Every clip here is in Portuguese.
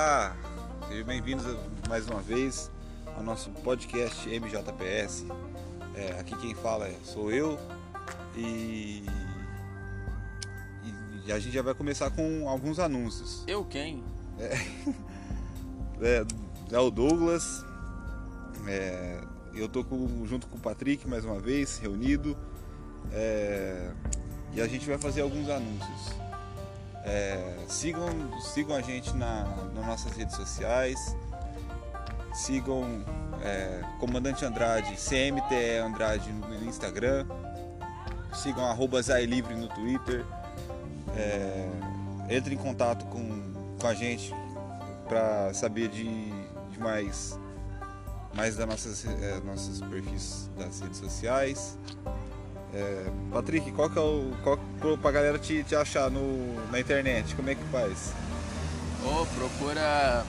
Olá, sejam bem-vindos mais uma vez ao nosso podcast MJPS. É, aqui quem fala é, sou eu e, e, a gente já vai começar com alguns anúncios. Eu quem? É, é, é o Douglas, é, eu tô com, junto com o Patrick mais uma vez, reunido, é, e a gente vai fazer alguns anúncios. É, sigam, sigam a gente na, nas nossas redes sociais. Sigam é, Comandante Andrade, CMTE Andrade no Instagram. Sigam arroba Livre no Twitter. É, entre em contato com, com a gente para saber de, de, mais, mais das nossas, é, nossos perfis das redes sociais. É, Patrick, qual que é o. Qual, pra galera te, te achar no, na internet, como é que faz? Oh, procura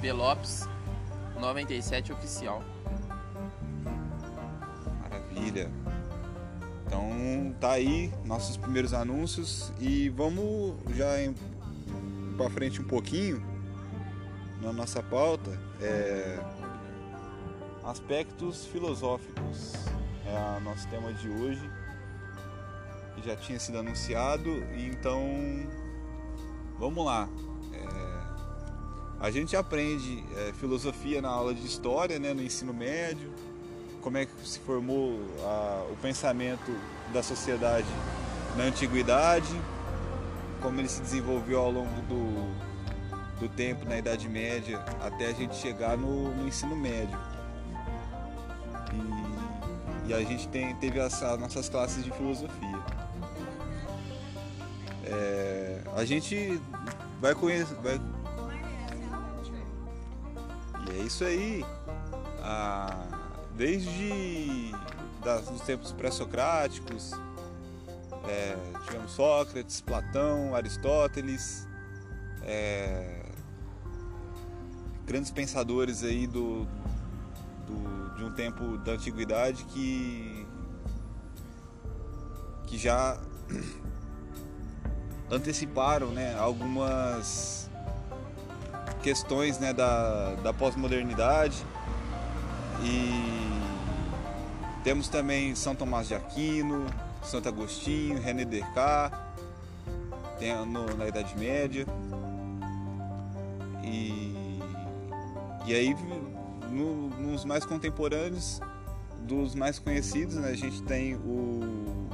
Pelops 97 Oficial. Maravilha. Então tá aí nossos primeiros anúncios e vamos já em, pra frente um pouquinho na nossa pauta. É, aspectos filosóficos é o nosso tema de hoje. Já tinha sido anunciado, então vamos lá. É, a gente aprende é, filosofia na aula de história, né, no ensino médio, como é que se formou a, o pensamento da sociedade na antiguidade, como ele se desenvolveu ao longo do, do tempo na Idade Média até a gente chegar no, no ensino médio. E a gente tem, teve as, as nossas classes de filosofia. É, a gente vai conhecer. Vai... E é isso aí. Ah, desde das, os tempos pré-socráticos, é, tivemos Sócrates, Platão, Aristóteles, é, grandes pensadores aí do, de um tempo da antiguidade que, que já anteciparam né, algumas questões né, da, da pós-modernidade. E temos também São Tomás de Aquino, Santo Agostinho, René Descartes no, na Idade Média. E, e aí no, nos mais contemporâneos, dos mais conhecidos, né, a gente tem o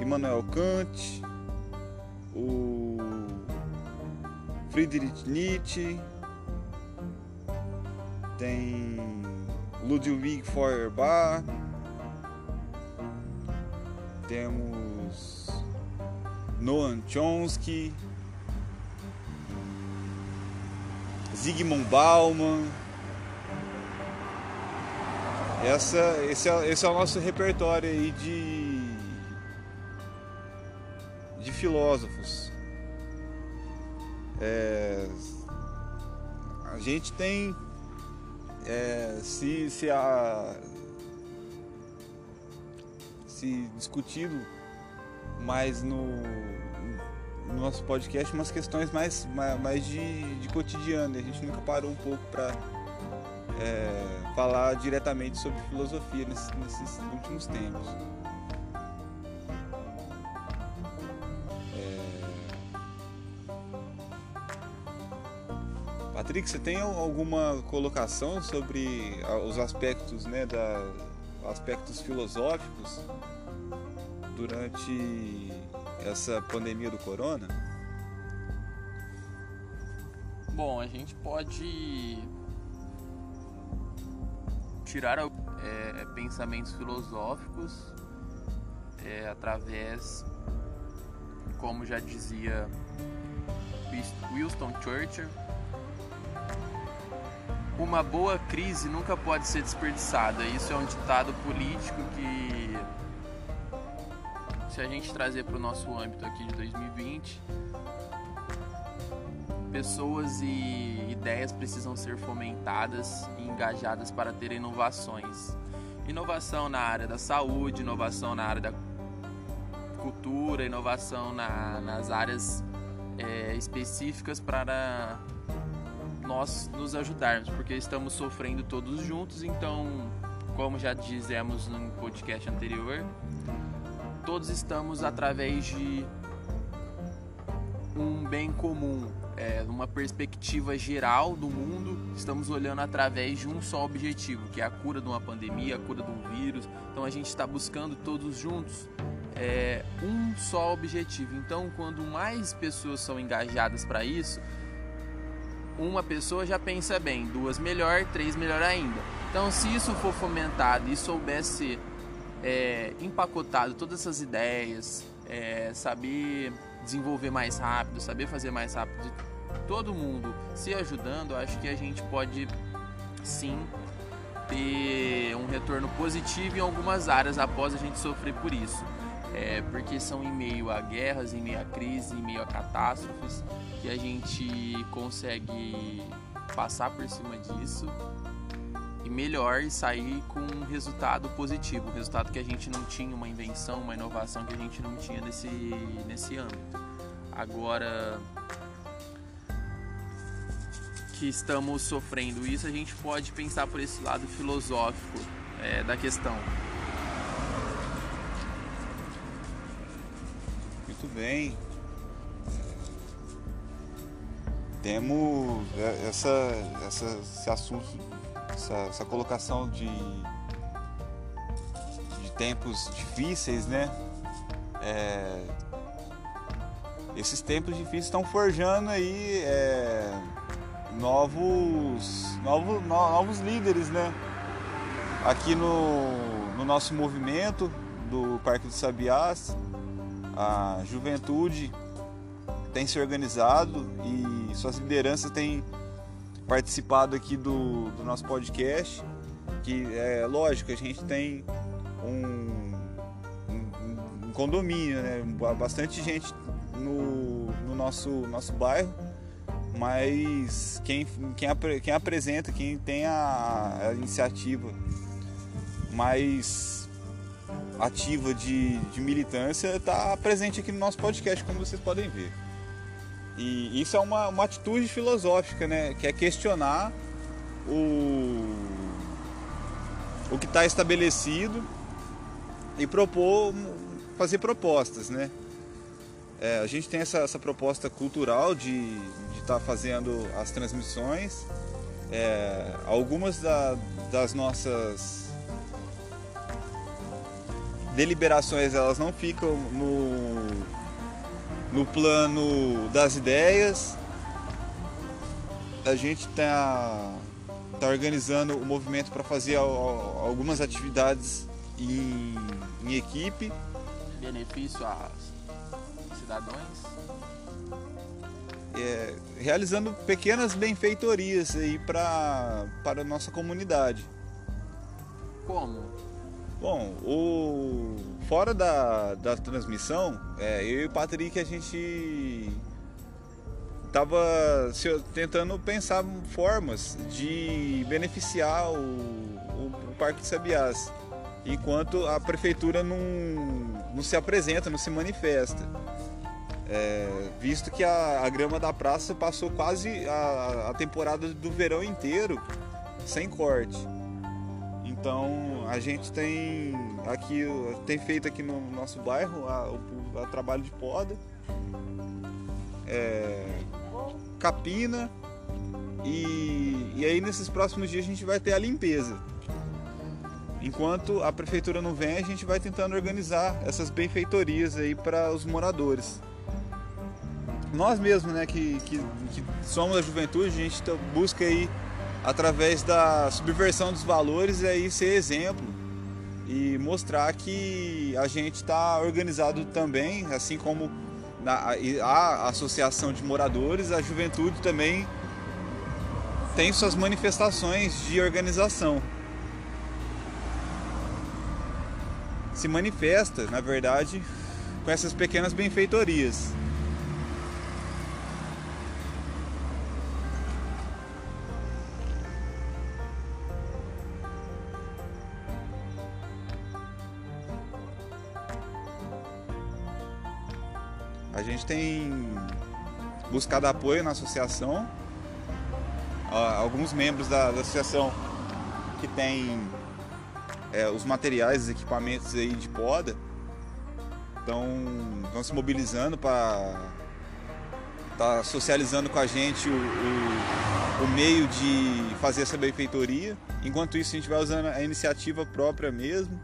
Immanuel Kant, o Friedrich Nietzsche, tem Ludwig Feuerbach, temos Noam Chomsky, Zygmunt Bauman. Essa, esse, é, esse é o nosso repertório aí de, de filósofos. É, a gente tem é, se, se, a, se discutido mais no, no nosso podcast umas questões mais, mais de, de cotidiano. A gente nunca parou um pouco para é, falar diretamente sobre filosofia nesses, nesses últimos tempos. É... Patrick, você tem alguma colocação sobre os aspectos, né, da, aspectos filosóficos durante essa pandemia do corona? Bom, a gente pode tirar é, pensamentos filosóficos é, através, como já dizia Winston Churchill, uma boa crise nunca pode ser desperdiçada. Isso é um ditado político que se a gente trazer para o nosso âmbito aqui de 2020, pessoas e ideias precisam ser fomentadas e engajadas para ter inovações. Inovação na área da saúde, inovação na área da cultura, inovação na, nas áreas é, específicas para nós nos ajudarmos, porque estamos sofrendo todos juntos, então, como já dizemos no podcast anterior, todos estamos através de um bem comum, é, uma perspectiva geral do mundo, estamos olhando através de um só objetivo, que é a cura de uma pandemia, a cura de um vírus. Então a gente está buscando todos juntos é, um só objetivo. Então, quando mais pessoas são engajadas para isso, uma pessoa já pensa bem, duas melhor, três melhor ainda. Então, se isso for fomentado e soubesse é, empacotado todas essas ideias, é, saber desenvolver mais rápido, saber fazer mais rápido, todo mundo se ajudando, acho que a gente pode sim ter um retorno positivo em algumas áreas após a gente sofrer por isso. É, porque são em meio a guerras, em meio a crise, em meio a catástrofes que a gente consegue passar por cima disso e melhor sair com um resultado positivo, um resultado que a gente não tinha, uma invenção, uma inovação que a gente não tinha nesse, nesse âmbito. Agora que estamos sofrendo isso, a gente pode pensar por esse lado filosófico é, da questão. Muito bem. Temos é, essa, essa, esse assunto, essa, essa colocação de, de tempos difíceis, né? É, esses tempos difíceis estão forjando aí é, novos, novos, novos líderes, né? Aqui no, no nosso movimento do Parque dos Sabiás, a juventude tem se organizado e suas lideranças têm participado aqui do, do nosso podcast. Que é lógico, a gente tem um, um, um condomínio, né? bastante gente no, no nosso, nosso bairro, mas quem, quem, quem apresenta, quem tem a, a iniciativa mais ativa de, de militância está presente aqui no nosso podcast, como vocês podem ver. E isso é uma, uma atitude filosófica, né? Que é questionar o, o que está estabelecido e propor, fazer propostas, né? É, a gente tem essa, essa proposta cultural de estar tá fazendo as transmissões. É, algumas da, das nossas deliberações elas não ficam no, no plano das ideias. A gente está tá organizando o movimento para fazer algumas atividades em, em equipe. Benefício a cidadãos? É, realizando pequenas benfeitorias aí para para a nossa comunidade. Como? Bom, o fora da, da transmissão, é, eu e o Patrick a gente tava tentando pensar formas de beneficiar o, o, o Parque de Sabiás, enquanto a prefeitura não, não se apresenta, não se manifesta. É, visto que a, a, grama da praça passou quase a, a temporada do verão inteiro sem corte. Então a gente tem aqui tem feito aqui no nosso bairro a, o, a trabalho de poda, é, capina e, e aí nesses próximos dias a gente vai ter a limpeza. Enquanto a prefeitura não vem, a gente vai tentando organizar essas benfeitorias aí para os moradores. Nós mesmos, né, que, que, que somos a juventude, a gente busca aí através da subversão dos valores e aí ser exemplo e mostrar que a gente está organizado também, assim como na, a associação de moradores, a juventude também tem suas manifestações de organização. Se manifesta, na verdade, com essas pequenas benfeitorias. Tem buscado apoio na associação. Alguns membros da, da associação que têm é, os materiais, os equipamentos aí de poda, estão se mobilizando para tá socializando com a gente o, o, o, meio de fazer essa benfeitoria. Enquanto isso, a gente vai usando a iniciativa própria mesmo,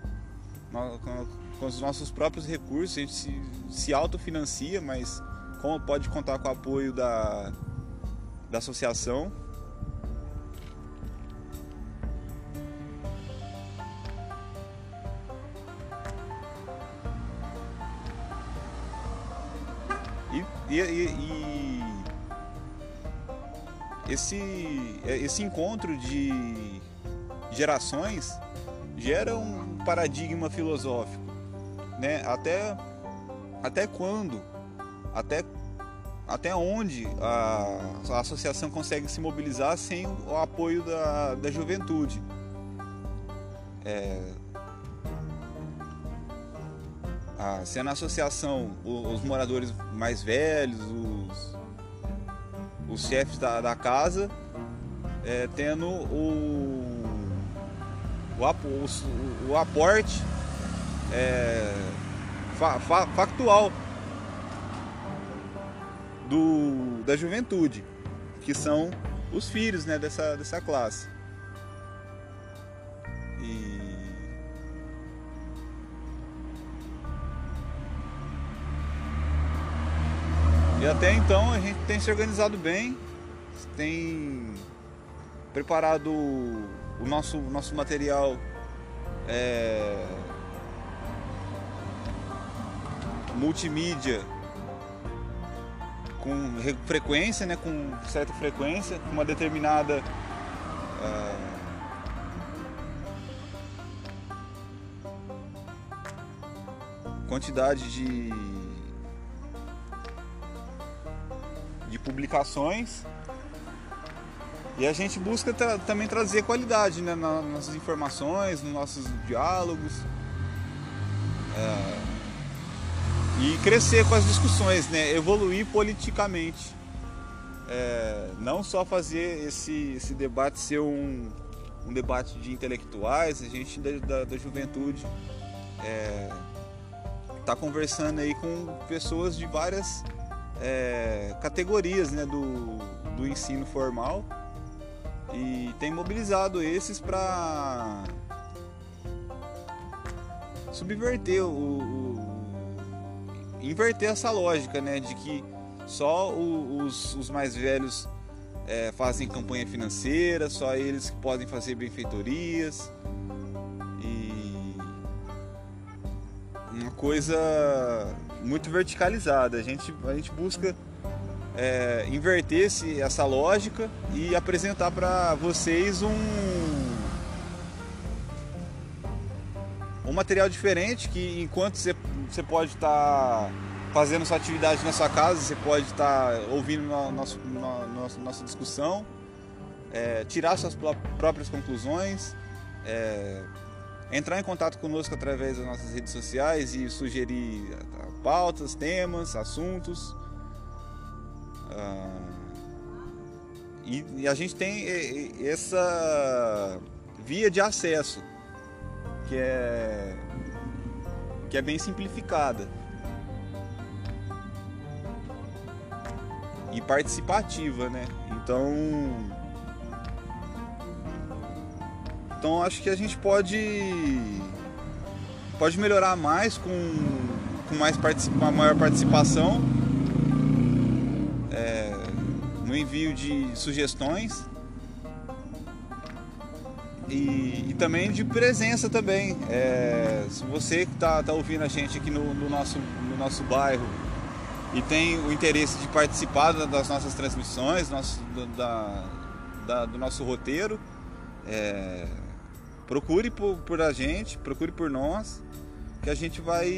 com os nossos próprios recursos. A gente se, se autofinancia, mas como pode contar com o apoio da, da associação. E, e, e, esse, esse encontro de gerações gera um paradigma filosófico, né? Até, até quando, até, até onde a, a associação consegue se mobilizar sem o apoio da, da juventude? É, a, se na associação os, os, moradores mais velhos, os, os chefes da, da casa, é, tendo o, o, o, o aporte é, fa, fa, factual do, da juventude, que são os filhos né, dessa, dessa classe. E até então a gente tem se organizado bem, tem preparado o nosso, nosso material é, multimídia com frequência, né, com certa frequência, com uma determinada é, quantidade de de publicações. E a gente busca tra também trazer qualidade né, nas nossas informações, nos nossos diálogos. É, e crescer com as discussões, né, evoluir politicamente. É, não só fazer esse, esse debate ser um, um debate de intelectuais, a gente da, da, da juventude está é, conversando aí com pessoas de várias é, categorias né, do, do ensino formal e tem mobilizado esses para subverter o, o, inverter essa lógica né, de que só o, os, os, mais velhos é, fazem campanha financeira, só eles que podem fazer benfeitorias e uma coisa muito verticalizada. A gente, a gente busca é, inverter esse, essa lógica e apresentar para vocês um, um material diferente que enquanto você, você pode estar tá fazendo sua atividade na sua casa, você pode estar tá ouvindo no nosso, no, nosso, nossa discussão, é, tirar suas próprias conclusões, é, entrar em contato conosco através das nossas redes sociais e sugerir pautas, temas, assuntos. Ah, e, e, a gente tem essa via de acesso que é que é bem simplificada. E participativa, né? Então então acho que a gente pode pode melhorar mais com com mais uma maior participação. É, no envio de sugestões e, e, também de presença também. É, se você que está tá ouvindo a gente aqui no, no, nosso, no nosso bairro e tem o interesse de participar das nossas transmissões, nosso, da, da, do nosso roteiro, é, procure por, por a gente, procure por nós que a gente vai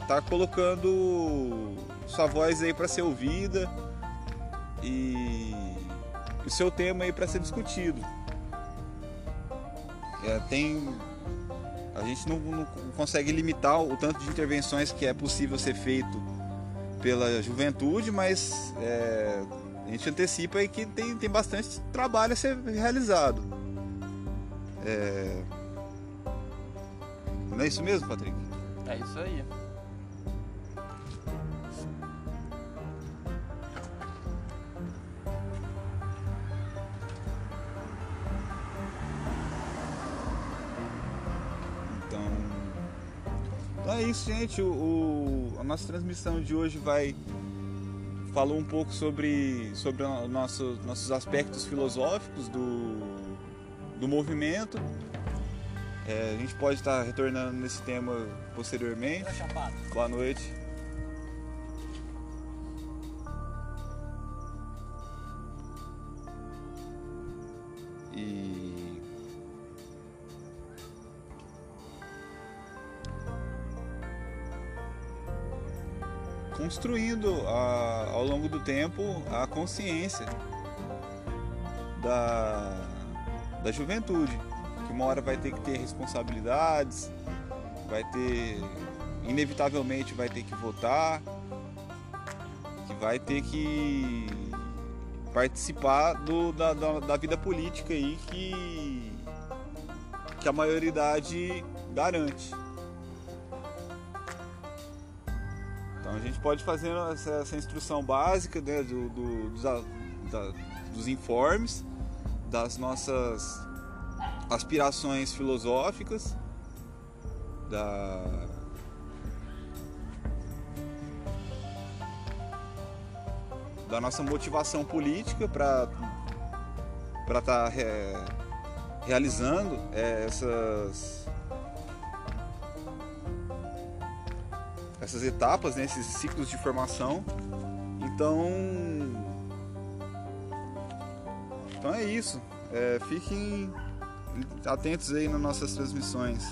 estar tá colocando sua voz aí para ser ouvida e o seu tema aí para ser discutido. É, tem a gente não, não, consegue limitar o tanto de intervenções que é possível ser feito pela juventude, mas é, a gente antecipa aí que tem, tem bastante trabalho a ser realizado. É... Não é isso mesmo, Patrick? É isso aí. Isso, gente. O, o, a nossa transmissão de hoje vai falou um pouco sobre, sobre nosso, nossos aspectos filosóficos do, do movimento. É, a gente pode estar retornando nesse tema posteriormente. Boa noite. Construindo a, ao longo do tempo a consciência da, da juventude, que uma hora vai ter que ter responsabilidades, vai ter, inevitavelmente vai ter que votar, que vai ter que participar do, da, da, da vida política aí que, que a maioridade garante. A gente pode fazer essa, essa instrução básica né, do, do, dos, da, dos informes, das nossas aspirações filosóficas, da, da nossa motivação política para estar tá, re, realizando é, essas essas etapas, né, esses ciclos de formação. Então, então é isso. É, fiquem atentos aí nas nossas transmissões.